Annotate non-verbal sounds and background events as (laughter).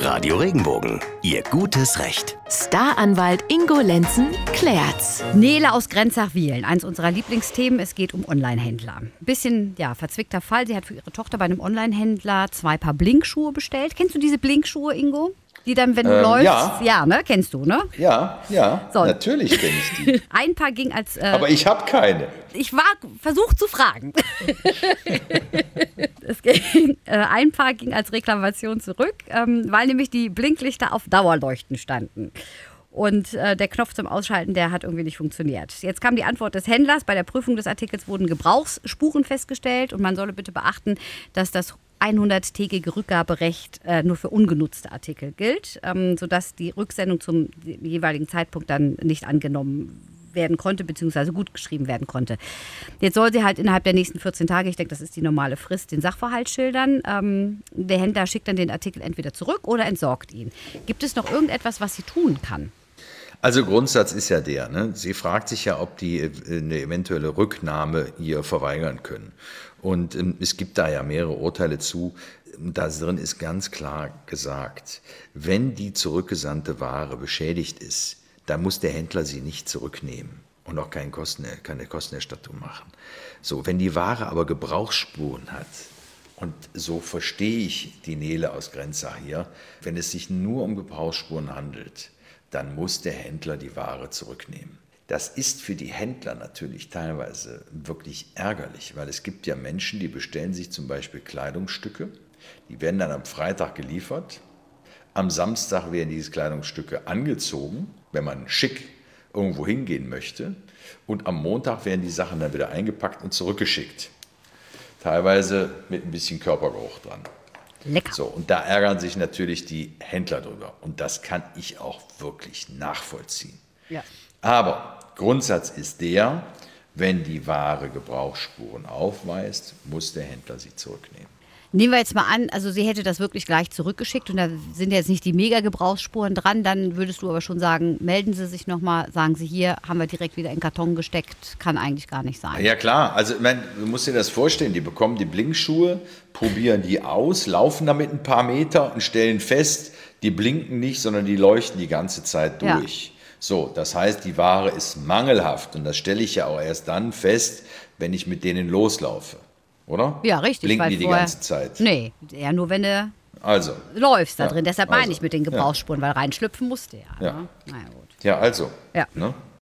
Radio Regenbogen, Ihr gutes Recht. Staranwalt Ingo Lenzen klärt's. Nele aus Grenzach-Wielen, eins unserer Lieblingsthemen. Es geht um Online-Händler. Bisschen, ja, verzwickter Fall. Sie hat für ihre Tochter bei einem Online-Händler zwei Paar Blinkschuhe bestellt. Kennst du diese Blinkschuhe, Ingo? Die dann, wenn du Ähm, läufst, ja. ja, ne, kennst du, ne? Ja, ja, So. natürlich kenne ich die. (laughs) Ein Paar ging als, äh, Aber ich habe keine. ich war versucht zu fragen. (laughs) (laughs) äh, ein Paar ging als Reklamation zurück, ähm, weil nämlich die Blinklichter auf Dauerleuchten standen. Und äh, der Knopf zum Ausschalten, der hat irgendwie nicht funktioniert. Jetzt kam die Antwort des Händlers. Bei der Prüfung des Artikels wurden Gebrauchsspuren festgestellt und man solle bitte beachten, dass das 100-tägige Rückgaberecht äh, nur für ungenutzte Artikel gilt, ähm, sodass die Rücksendung zum jeweiligen Zeitpunkt dann nicht angenommen werden konnte, beziehungsweise gut geschrieben werden konnte. Jetzt soll sie halt innerhalb der nächsten 14 Tage, ich denke, das ist die normale Frist, den Sachverhalt schildern. Ähm, der Händler schickt dann den Artikel entweder zurück oder entsorgt ihn. Gibt es noch irgendetwas, was sie tun kann? Also Grundsatz ist ja der, ne? sie fragt sich ja, ob die äh, eine eventuelle Rücknahme ihr verweigern können. Und ähm, es gibt da ja mehrere Urteile zu. Da drin ist ganz klar gesagt, wenn die zurückgesandte Ware beschädigt ist, dann muss der Händler sie nicht zurücknehmen und auch keine, Kosten, keine Kostenerstattung machen. So, wenn die Ware aber Gebrauchsspuren hat, und so verstehe ich die Nele aus Grenzach hier. Wenn es sich nur um Gebrauchsspuren handelt, dann muss der Händler die Ware zurücknehmen. Das ist für die Händler natürlich teilweise wirklich ärgerlich, weil es gibt ja Menschen, die bestellen sich zum Beispiel Kleidungsstücke, die werden dann am Freitag geliefert, am Samstag werden diese Kleidungsstücke angezogen, wenn man schick irgendwo hingehen möchte, und am Montag werden die Sachen dann wieder eingepackt und zurückgeschickt teilweise mit ein bisschen Körpergeruch dran. Lecker. So, und da ärgern sich natürlich die Händler drüber. Und das kann ich auch wirklich nachvollziehen. Ja. Aber Grundsatz ist der, wenn die Ware Gebrauchsspuren aufweist, muss der Händler sie zurücknehmen. Nehmen wir jetzt mal an, also sie hätte das wirklich gleich zurückgeschickt und da sind jetzt nicht die Mega-Gebrauchsspuren dran, dann würdest du aber schon sagen, melden Sie sich nochmal, sagen Sie hier, haben wir direkt wieder in den Karton gesteckt, kann eigentlich gar nicht sein. Ja klar, also ich meine, du musst dir das vorstellen, die bekommen die Blinkschuhe, probieren die aus, laufen damit ein paar Meter und stellen fest, die blinken nicht, sondern die leuchten die ganze Zeit Ja. durch. So, das heißt, die Ware ist mangelhaft und das stelle ich ja auch erst dann fest, wenn ich mit denen loslaufe, oder? Ja, richtig. Blinken die die ganze Zeit. Nee, eher nur wenn du Also, läufst da Ja, drin. Deshalb meine also, ich mit den ja. Gebrauchsspuren, weil reinschlüpfen musste ja. Ja. Ne? Na ja, gut. ja, also, Ja. ne?